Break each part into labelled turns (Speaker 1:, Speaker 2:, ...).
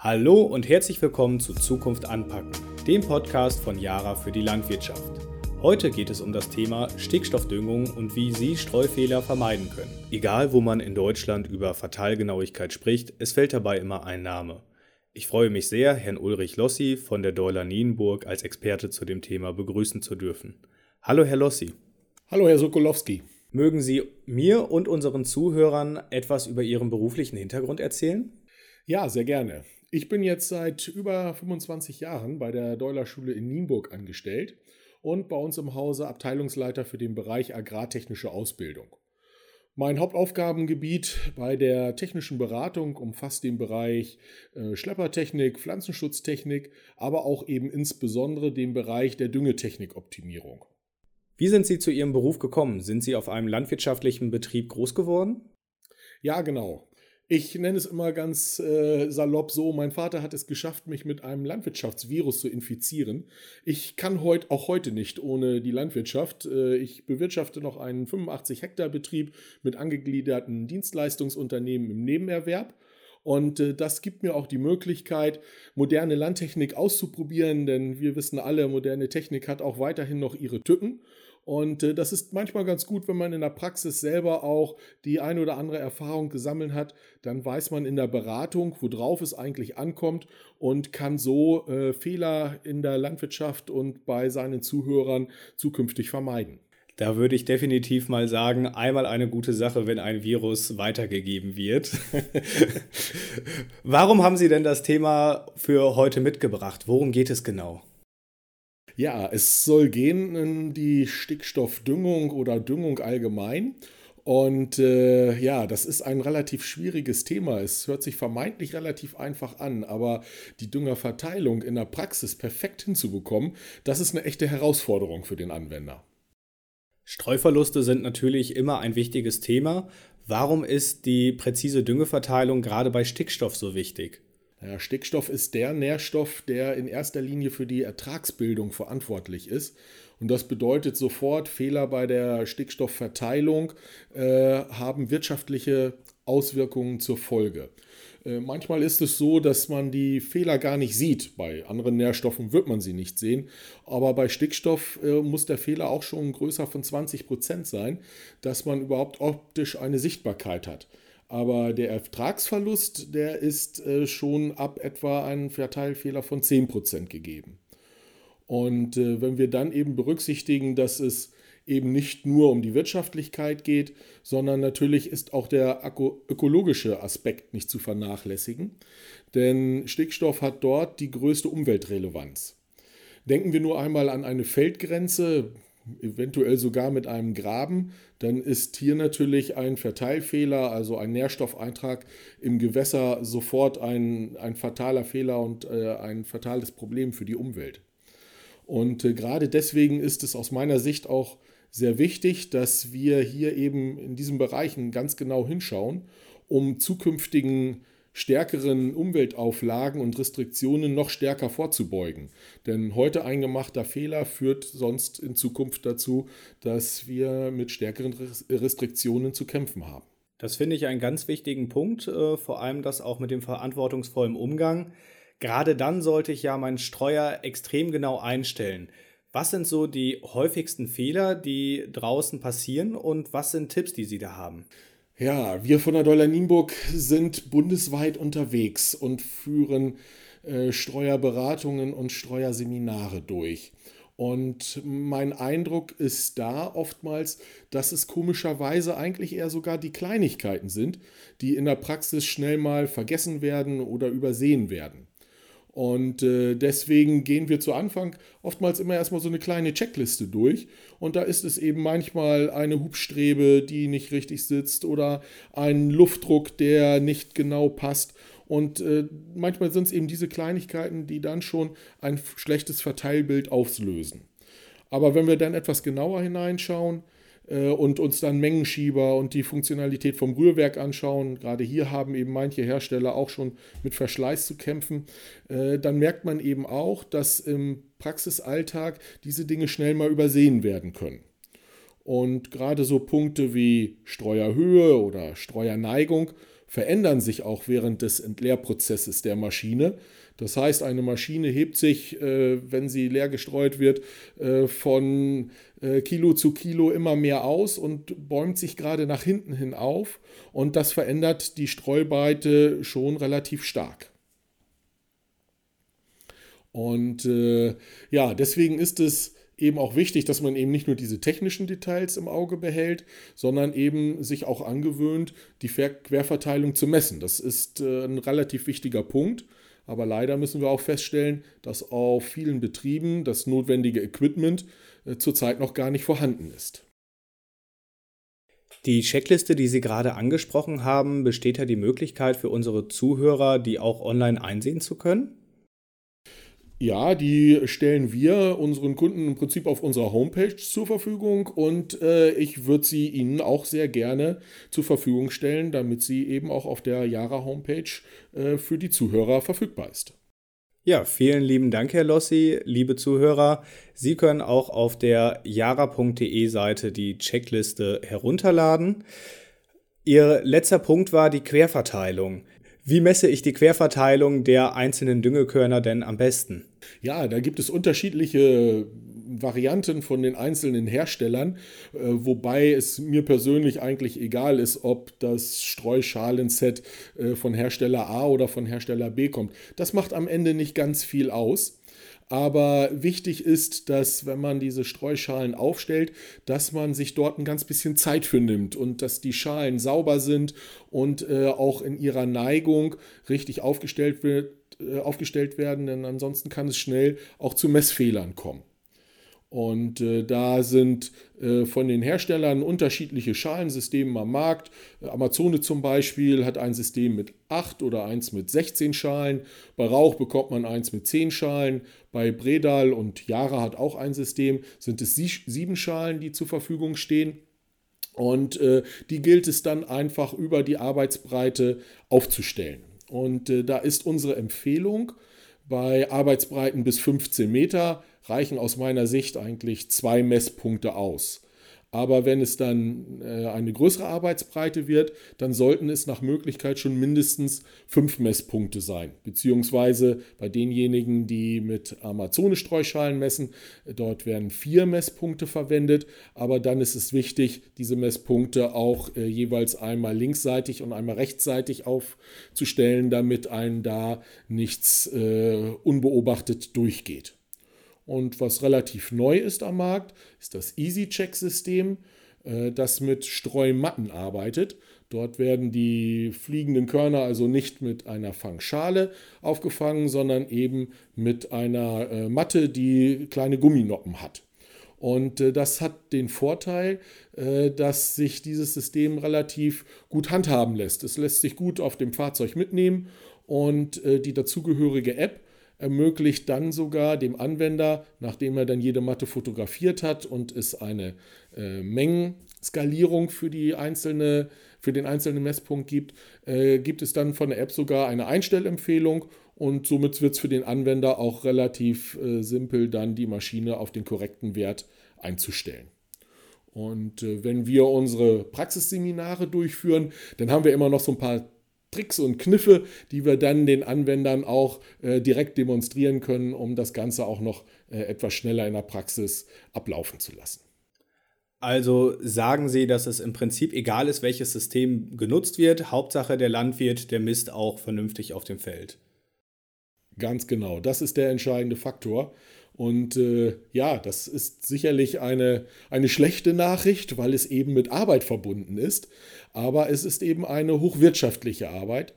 Speaker 1: Hallo und herzlich willkommen zu Zukunft anpacken, dem Podcast von Yara für die Landwirtschaft. Heute geht es um das Thema Stickstoffdüngung und wie Sie Streufehler vermeiden können. Egal, wo man in Deutschland über Fatalgenauigkeit spricht, es fällt dabei immer ein Name. Ich freue mich sehr, Herrn Ulrich Lossi von der Deuler Nienburg als Experte zu dem Thema begrüßen zu dürfen. Hallo, Herr Lossi.
Speaker 2: Hallo, Herr Sokolowski.
Speaker 1: Mögen Sie mir und unseren Zuhörern etwas über Ihren beruflichen Hintergrund erzählen?
Speaker 2: Ja, sehr gerne. Ich bin jetzt seit über 25 Jahren bei der Deuler Schule in Nienburg angestellt und bei uns im Hause Abteilungsleiter für den Bereich agrartechnische Ausbildung. Mein Hauptaufgabengebiet bei der technischen Beratung umfasst den Bereich äh, Schleppertechnik, Pflanzenschutztechnik, aber auch eben insbesondere den Bereich der Düngetechnikoptimierung.
Speaker 1: Wie sind Sie zu Ihrem Beruf gekommen? Sind Sie auf einem landwirtschaftlichen Betrieb groß geworden?
Speaker 2: Ja, genau. Ich nenne es immer ganz äh, salopp so, mein Vater hat es geschafft, mich mit einem Landwirtschaftsvirus zu infizieren. Ich kann heute auch heute nicht ohne die Landwirtschaft. Äh, ich bewirtschafte noch einen 85 Hektar Betrieb mit angegliederten Dienstleistungsunternehmen im Nebenerwerb. Und äh, das gibt mir auch die Möglichkeit, moderne Landtechnik auszuprobieren, denn wir wissen alle, moderne Technik hat auch weiterhin noch ihre Tücken. Und äh, das ist manchmal ganz gut, wenn man in der Praxis selber auch die ein oder andere Erfahrung gesammelt hat. Dann weiß man in der Beratung, worauf es eigentlich ankommt und kann so äh, Fehler in der Landwirtschaft und bei seinen Zuhörern zukünftig vermeiden.
Speaker 1: Da würde ich definitiv mal sagen, einmal eine gute Sache, wenn ein Virus weitergegeben wird. Warum haben Sie denn das Thema für heute mitgebracht? Worum geht es genau?
Speaker 2: Ja, es soll gehen in die Stickstoffdüngung oder Düngung allgemein. Und äh, ja, das ist ein relativ schwieriges Thema. Es hört sich vermeintlich relativ einfach an, aber die Düngerverteilung in der Praxis perfekt hinzubekommen, das ist eine echte Herausforderung für den Anwender.
Speaker 1: Streuverluste sind natürlich immer ein wichtiges Thema. Warum ist die präzise Düngeverteilung gerade bei Stickstoff so wichtig?
Speaker 2: Ja, Stickstoff ist der Nährstoff, der in erster Linie für die Ertragsbildung verantwortlich ist. Und das bedeutet sofort, Fehler bei der Stickstoffverteilung äh, haben wirtschaftliche Auswirkungen zur Folge. Äh, manchmal ist es so, dass man die Fehler gar nicht sieht. Bei anderen Nährstoffen wird man sie nicht sehen. Aber bei Stickstoff äh, muss der Fehler auch schon größer von 20 Prozent sein, dass man überhaupt optisch eine Sichtbarkeit hat. Aber der Ertragsverlust, der ist äh, schon ab etwa einem Verteilfehler von 10% gegeben. Und äh, wenn wir dann eben berücksichtigen, dass es eben nicht nur um die Wirtschaftlichkeit geht, sondern natürlich ist auch der ökologische Aspekt nicht zu vernachlässigen. Denn Stickstoff hat dort die größte Umweltrelevanz. Denken wir nur einmal an eine Feldgrenze, eventuell sogar mit einem Graben, dann ist hier natürlich ein Verteilfehler, also ein Nährstoffeintrag im Gewässer sofort ein, ein fataler Fehler und äh, ein fatales Problem für die Umwelt. Und äh, gerade deswegen ist es aus meiner Sicht auch sehr wichtig, dass wir hier eben in diesen Bereichen ganz genau hinschauen, um zukünftigen stärkeren Umweltauflagen und Restriktionen noch stärker vorzubeugen. Denn heute eingemachter Fehler führt sonst in Zukunft dazu, dass wir mit stärkeren Restriktionen zu kämpfen haben.
Speaker 1: Das finde ich einen ganz wichtigen Punkt, äh, vor allem das auch mit dem verantwortungsvollen Umgang. Gerade dann sollte ich ja meinen Streuer extrem genau einstellen. Was sind so die häufigsten Fehler, die draußen passieren und was sind Tipps, die Sie da haben?
Speaker 2: Ja, wir von der Dollar Nienburg sind bundesweit unterwegs und führen äh, Streuerberatungen und Streuerseminare durch. Und mein Eindruck ist da oftmals, dass es komischerweise eigentlich eher sogar die Kleinigkeiten sind, die in der Praxis schnell mal vergessen werden oder übersehen werden. Und äh, deswegen gehen wir zu Anfang oftmals immer erstmal so eine kleine Checkliste durch. Und da ist es eben manchmal eine Hubstrebe, die nicht richtig sitzt oder ein Luftdruck, der nicht genau passt. Und äh, manchmal sind es eben diese Kleinigkeiten, die dann schon ein schlechtes Verteilbild auslösen. Aber wenn wir dann etwas genauer hineinschauen, und uns dann Mengenschieber und die Funktionalität vom Rührwerk anschauen, gerade hier haben eben manche Hersteller auch schon mit Verschleiß zu kämpfen, äh, dann merkt man eben auch, dass im Praxisalltag diese Dinge schnell mal übersehen werden können. Und gerade so Punkte wie Streuerhöhe oder Streuerneigung verändern sich auch während des Entleerprozesses der Maschine. Das heißt, eine Maschine hebt sich, äh, wenn sie leer gestreut wird, äh, von äh, Kilo zu Kilo immer mehr aus und bäumt sich gerade nach hinten hin auf. Und das verändert die Streubreite schon relativ stark. Und äh, ja, deswegen ist es eben auch wichtig, dass man eben nicht nur diese technischen Details im Auge behält, sondern eben sich auch angewöhnt, die Querverteilung zu messen. Das ist ein relativ wichtiger Punkt. Aber leider müssen wir auch feststellen, dass auf vielen Betrieben das notwendige Equipment äh, zurzeit noch gar nicht vorhanden ist.
Speaker 1: Die Checkliste, die Sie gerade angesprochen haben, besteht ja die Möglichkeit für unsere Zuhörer, die auch online einsehen zu können?
Speaker 2: Ja, die stellen wir unseren Kunden im Prinzip auf unserer Homepage zur Verfügung und äh, ich würde sie Ihnen auch sehr gerne zur Verfügung stellen, damit sie eben auch auf der Yara Homepage äh, für die Zuhörer verfügbar ist.
Speaker 1: Ja, vielen lieben Dank, Herr Lossi, liebe Zuhörer. Sie können auch auf der yara.de Seite die Checkliste herunterladen. Ihr letzter Punkt war die Querverteilung. Wie messe ich die Querverteilung der einzelnen Düngekörner denn am besten?
Speaker 2: Ja, da gibt es unterschiedliche Varianten von den einzelnen Herstellern, äh, wobei es mir persönlich eigentlich egal ist, ob das Streuschalenset äh, von Hersteller A oder von Hersteller B kommt. Das macht am Ende nicht ganz viel aus. Aber wichtig ist, dass wenn man diese Streuschalen aufstellt, dass man sich dort ein ganz bisschen Zeit für nimmt und dass die Schalen sauber sind und äh, auch in ihrer Neigung richtig aufgestellt, wird, äh, aufgestellt werden, denn ansonsten kann es schnell auch zu Messfehlern kommen. Und äh, da sind äh, von den Herstellern unterschiedliche Schalensysteme am Markt. Amazone zum Beispiel hat ein System mit 8 oder eins mit 16 Schalen. Bei Rauch bekommt man eins mit 10 Schalen. Bei Bredal und Yara hat auch ein System. Sind es sieben Schalen, die zur Verfügung stehen. Und äh, die gilt es dann einfach über die Arbeitsbreite aufzustellen. Und äh, da ist unsere Empfehlung bei Arbeitsbreiten bis 15 Meter reichen aus meiner Sicht eigentlich zwei Messpunkte aus. Aber wenn es dann äh, eine größere Arbeitsbreite wird, dann sollten es nach Möglichkeit schon mindestens fünf Messpunkte sein. Beziehungsweise bei denjenigen, die mit Amazone-Streuschalen messen, dort werden vier Messpunkte verwendet. Aber dann ist es wichtig, diese Messpunkte auch äh, jeweils einmal linksseitig und einmal rechtsseitig aufzustellen, damit einem da nichts äh, unbeobachtet durchgeht. Und was relativ neu ist am Markt, ist das EasyCheck-System, äh, das mit Streumatten arbeitet. Dort werden die fliegenden Körner also nicht mit einer Fangschale aufgefangen, sondern eben mit einer äh, Matte, die kleine Gumminoppen hat. Und äh, das hat den Vorteil, dass sich dieses System relativ gut handhaben lässt. Es lässt sich gut auf dem Fahrzeug mitnehmen und die dazugehörige App ermöglicht dann sogar dem Anwender, nachdem er dann jede Matte fotografiert hat und es eine äh, Mengenskalierung für, die einzelne, für den einzelnen Messpunkt gibt, äh, gibt es dann von der App sogar eine Einstellempfehlung und somit wird es für den Anwender auch relativ äh, simpel, dann die Maschine auf den korrekten Wert einzustellen. Und äh, wenn wir unsere Praxisseminare durchführen, dann haben wir immer noch so ein paar Tricks und Kniffe, die wir dann den Anwendern auch äh, direkt demonstrieren können, um das Ganze auch noch äh, etwas schneller in der Praxis ablaufen zu lassen.
Speaker 1: Also sagen Sie, dass es im Prinzip egal ist, welches System genutzt wird. Hauptsache der Landwirt, der misst auch vernünftig auf dem Feld.
Speaker 2: Ganz genau, das ist der entscheidende Faktor. Und äh, ja, das ist sicherlich eine, eine schlechte Nachricht, weil es eben mit Arbeit verbunden ist. Aber es ist eben eine hochwirtschaftliche Arbeit.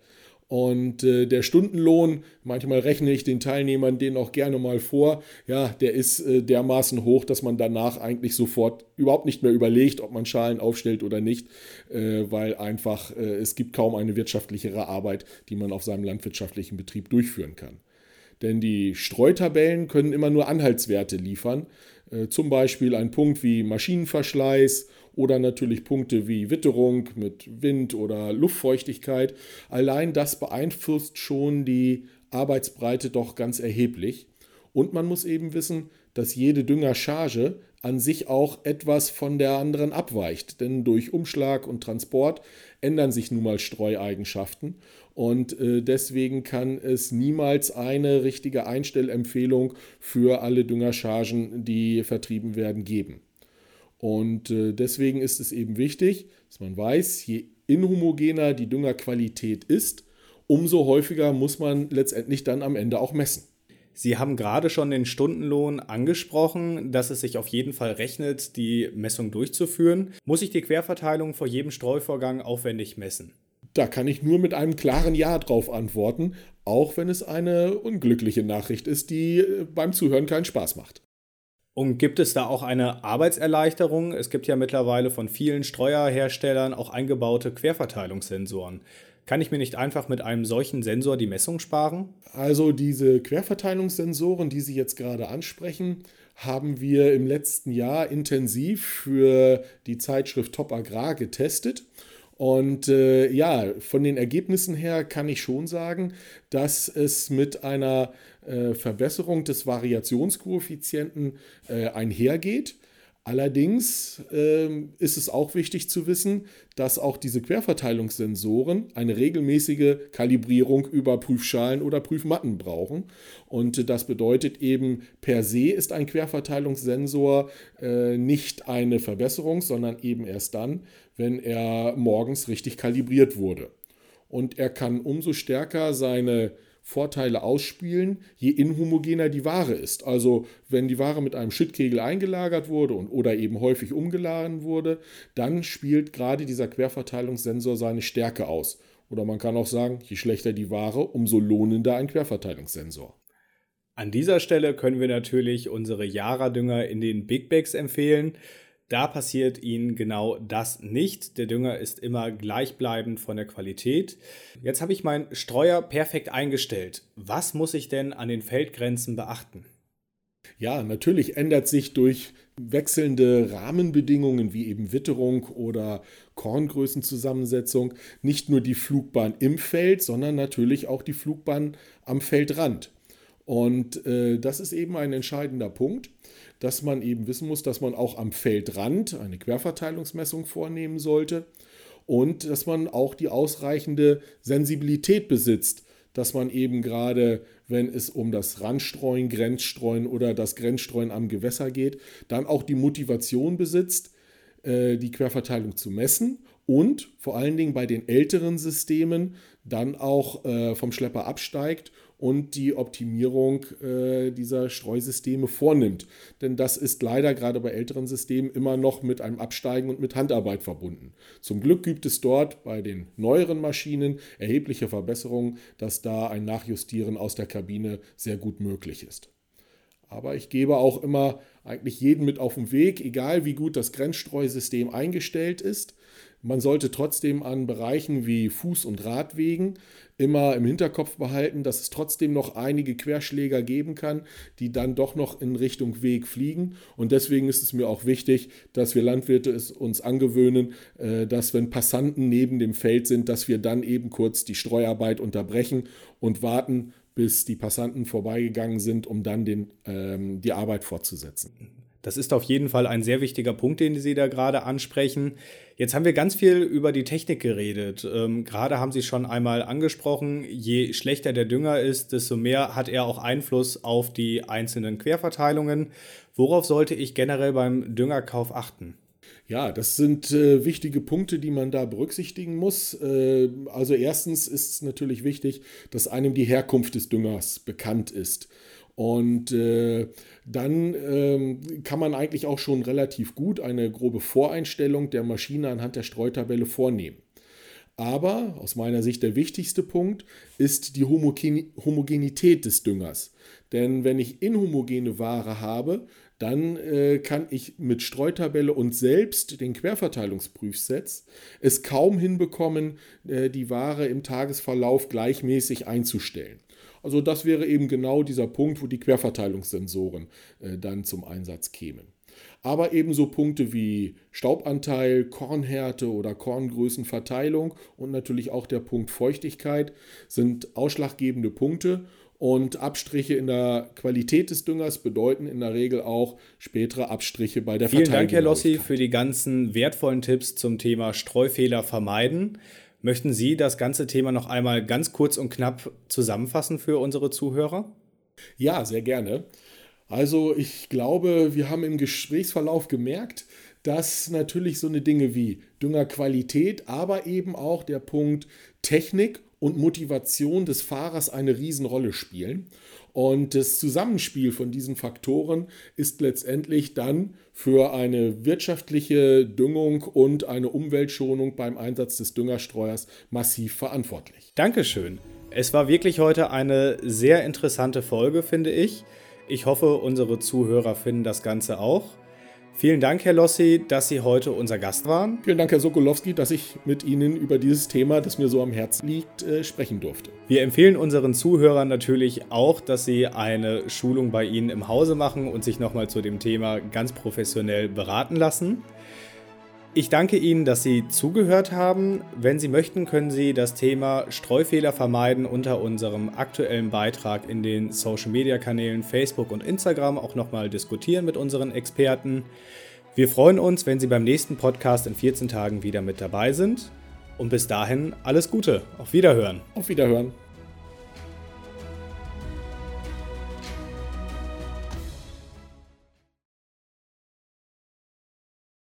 Speaker 2: Und äh, der Stundenlohn, manchmal rechne ich den Teilnehmern den auch gerne mal vor, ja, der ist äh, dermaßen hoch, dass man danach eigentlich sofort überhaupt nicht mehr überlegt, ob man Schalen aufstellt oder nicht, äh, weil einfach äh, es gibt kaum eine wirtschaftlichere Arbeit, die man auf seinem landwirtschaftlichen Betrieb durchführen kann. Denn die Streutabellen können immer nur Anhaltswerte liefern. Äh, zum Beispiel ein Punkt wie Maschinenverschleiß oder natürlich Punkte wie Witterung mit Wind oder Luftfeuchtigkeit. Allein das beeinflusst schon die Arbeitsbreite doch ganz erheblich. Und man muss eben wissen, dass jede Düngercharge an sich auch etwas von der anderen abweicht. Denn durch Umschlag und Transport ändern sich nun mal Streueigenschaften. Und äh, deswegen kann es niemals eine richtige Einstellempfehlung für alle Düngerchargen, die vertrieben werden, geben. Und äh, deswegen ist es eben wichtig, dass man weiß, je inhomogener die Düngerqualität ist, umso häufiger muss man letztendlich dann am Ende auch messen.
Speaker 1: Sie haben gerade schon den Stundenlohn angesprochen, dass es sich auf jeden Fall rechnet, die Messung durchzuführen. Muss ich die Querverteilung vor jedem Streuvorgang aufwendig messen?
Speaker 2: Da kann ich nur mit einem klaren Ja drauf antworten, auch wenn es eine unglückliche Nachricht ist, die äh, beim Zuhören keinen Spaß macht.
Speaker 1: Und gibt es da auch eine Arbeitserleichterung? Es gibt ja mittlerweile von vielen Streuerherstellern auch eingebaute Querverteilungssensoren. Kann ich mir nicht einfach mit einem solchen Sensor die Messung sparen?
Speaker 2: Also diese Querverteilungssensoren, die Sie jetzt gerade ansprechen, haben wir im letzten Jahr intensiv für die Zeitschrift Top Agrar getestet. Und äh, ja, von den Ergebnissen her kann ich schon sagen, dass es mit einer äh, Verbesserung des Variationskoeffizienten äh, einhergeht. Allerdings ähm, ist es auch wichtig zu wissen, dass auch diese Querverteilungssensoren eine regelmäßige Kalibrierung über Prüfschalen oder Prüfmatten brauchen. Und das bedeutet eben, per se ist ein Querverteilungssensor äh, nicht eine Verbesserung, sondern eben erst dann, wenn er morgens richtig kalibriert wurde. Und er kann umso stärker seine Vorteile ausspielen, je inhomogener die Ware ist. Also wenn die Ware mit einem Schittkegel eingelagert wurde und, oder eben häufig umgeladen wurde, dann spielt gerade dieser Querverteilungssensor seine Stärke aus. Oder man kann auch sagen, je schlechter die Ware, umso lohnender ein Querverteilungssensor.
Speaker 1: An dieser Stelle können wir natürlich unsere Jara-Dünger in den Big Bags empfehlen. Da passiert ihnen genau das nicht. Der Dünger ist immer gleichbleibend von der Qualität. Jetzt habe ich meinen Streuer perfekt eingestellt. Was muss ich denn an den Feldgrenzen beachten?
Speaker 2: Ja, natürlich ändert sich durch wechselnde Rahmenbedingungen wie eben Witterung oder Korngrößenzusammensetzung nicht nur die Flugbahn im Feld, sondern natürlich auch die Flugbahn am Feldrand. Und äh, das ist eben ein entscheidender Punkt dass man eben wissen muss, dass man auch am Feldrand eine Querverteilungsmessung vornehmen sollte und dass man auch die ausreichende Sensibilität besitzt, dass man eben gerade, wenn es um das Randstreuen, Grenzstreuen oder das Grenzstreuen am Gewässer geht, dann auch die Motivation besitzt, äh, die Querverteilung zu messen und vor allen Dingen bei den älteren Systemen dann auch äh, vom Schlepper absteigt und die Optimierung äh, dieser Streusysteme vornimmt. Denn das ist leider gerade bei älteren Systemen immer noch mit einem Absteigen und mit Handarbeit verbunden. Zum Glück gibt es dort bei den neueren Maschinen erhebliche Verbesserungen, dass da ein Nachjustieren aus der Kabine sehr gut möglich ist. Aber ich gebe auch immer eigentlich jeden mit auf den Weg, egal wie gut das Grenzstreusystem eingestellt ist. Man sollte trotzdem an Bereichen wie Fuß- und Radwegen immer im Hinterkopf behalten, dass es trotzdem noch einige Querschläger geben kann, die dann doch noch in Richtung Weg fliegen. Und deswegen ist es mir auch wichtig, dass wir Landwirte es uns angewöhnen, äh, dass wenn Passanten neben dem Feld sind, dass wir dann eben kurz die Streuarbeit unterbrechen und warten, bis die Passanten vorbeigegangen sind, um dann den, ähm, die Arbeit fortzusetzen.
Speaker 1: Das ist auf jeden Fall ein sehr wichtiger Punkt, den Sie da gerade ansprechen. Jetzt haben wir ganz viel über die Technik geredet. Ähm, gerade haben Sie schon einmal angesprochen, je schlechter der Dünger ist, desto mehr hat er auch Einfluss auf die einzelnen Querverteilungen. Worauf sollte ich generell beim Düngerkauf achten?
Speaker 2: Ja, das sind äh, wichtige Punkte, die man da berücksichtigen muss. Äh, also erstens ist es natürlich wichtig, dass einem die Herkunft des Düngers bekannt ist. Und äh, dann ähm, kann man eigentlich auch schon relativ gut eine grobe Voreinstellung der Maschine anhand der Streutabelle vornehmen. Aber aus meiner Sicht der wichtigste Punkt ist die Homogen Homogenität des Düngers. Denn wenn ich inhomogene Ware habe, dann äh, kann ich mit Streutabelle und selbst den Querverteilungsprüfsets es kaum hinbekommen, äh, die Ware im Tagesverlauf gleichmäßig einzustellen. Also das wäre eben genau dieser Punkt, wo die Querverteilungssensoren äh, dann zum Einsatz kämen. Aber ebenso Punkte wie Staubanteil, Kornhärte oder Korngrößenverteilung und natürlich auch der Punkt Feuchtigkeit sind ausschlaggebende Punkte Und Abstriche in der Qualität des Düngers bedeuten in der Regel auch spätere Abstriche bei der
Speaker 1: Vielen Dank, Herr Lossi, für die ganzen wertvollen Tipps zum Thema Streufehler vermeiden. Möchten Sie das ganze Thema noch einmal ganz kurz und knapp zusammenfassen für unsere Zuhörer?
Speaker 2: Ja, sehr gerne. Also ich glaube, wir haben im Gesprächsverlauf gemerkt, dass natürlich so eine Dinge wie Düngerqualität, aber eben auch der Punkt Technik und Motivation des Fahrers eine Riesenrolle spielen. Und das Zusammenspiel von diesen Faktoren ist letztendlich dann für eine wirtschaftliche Düngung und eine Umweltschonung beim Einsatz des Düngerstreuers massiv verantwortlich.
Speaker 1: Dankeschön. Es war wirklich heute eine sehr interessante Folge, finde ich. Ich hoffe, unsere Zuhörer finden das Ganze auch. Vielen Dank, Herr Lossi, dass Sie heute unser Gast waren.
Speaker 2: Vielen Dank, Herr Sokolowski, dass ich mit Ihnen über dieses Thema, das mir so am Herzen liegt, äh, sprechen durfte.
Speaker 1: Wir empfehlen unseren Zuhörern natürlich auch, dass sie eine Schulung bei Ihnen im Hause machen und sich nochmal zu dem Thema ganz professionell beraten lassen. Ich danke Ihnen, dass Sie zugehört haben. Wenn Sie möchten, können Sie das Thema Streufehler vermeiden unter unserem aktuellen Beitrag in den Social-Media-Kanälen Facebook und Instagram auch nochmal diskutieren mit unseren Experten. Wir freuen uns, wenn Sie beim nächsten Podcast in 14 Tagen wieder mit dabei sind. Und bis dahin alles Gute. Auf Wiederhören.
Speaker 2: Auf Wiederhören.